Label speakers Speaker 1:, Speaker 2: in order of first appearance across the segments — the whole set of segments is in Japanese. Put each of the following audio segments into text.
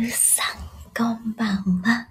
Speaker 1: るさん、こんばんは。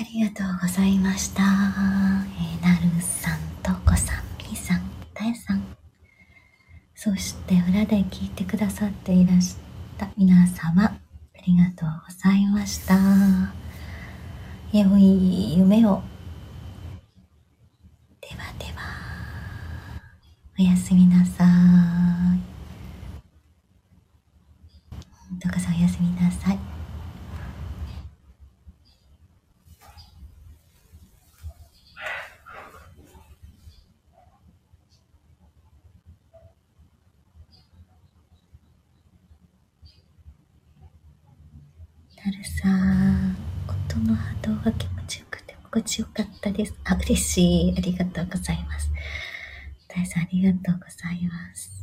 Speaker 1: ありがとうございました。えー、なるさん、とこさん、みさん、たえさん。そして裏で聞いてくださっていらした皆様、ありがとうございました。良い夢を。ではでは、おやすみなさい。とかさんおやすみなさい。なるさん、音の波動が気持ちよくて心地よかったです。あ、嬉しい。ありがとうございます。大さん、ありがとうございます。